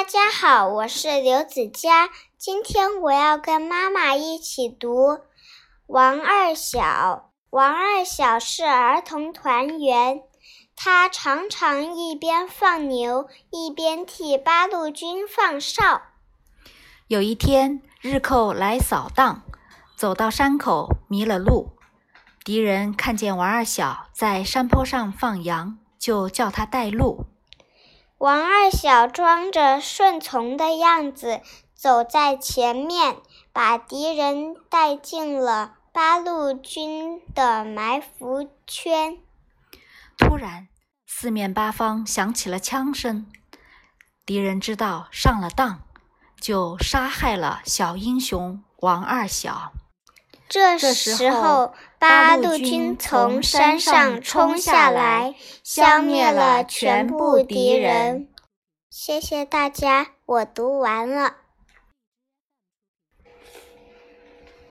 大家好，我是刘子佳。今天我要跟妈妈一起读《王二小》。王二小是儿童团员，他常常一边放牛，一边替八路军放哨。有一天，日寇来扫荡，走到山口迷了路。敌人看见王二小在山坡上放羊，就叫他带路。王二小装着顺从的样子，走在前面，把敌人带进了八路军的埋伏圈。突然，四面八方响起了枪声，敌人知道上了当，就杀害了小英雄王二小。这时候，八路军从山上冲下来，消灭了全部敌人。谢谢大家，我读完了。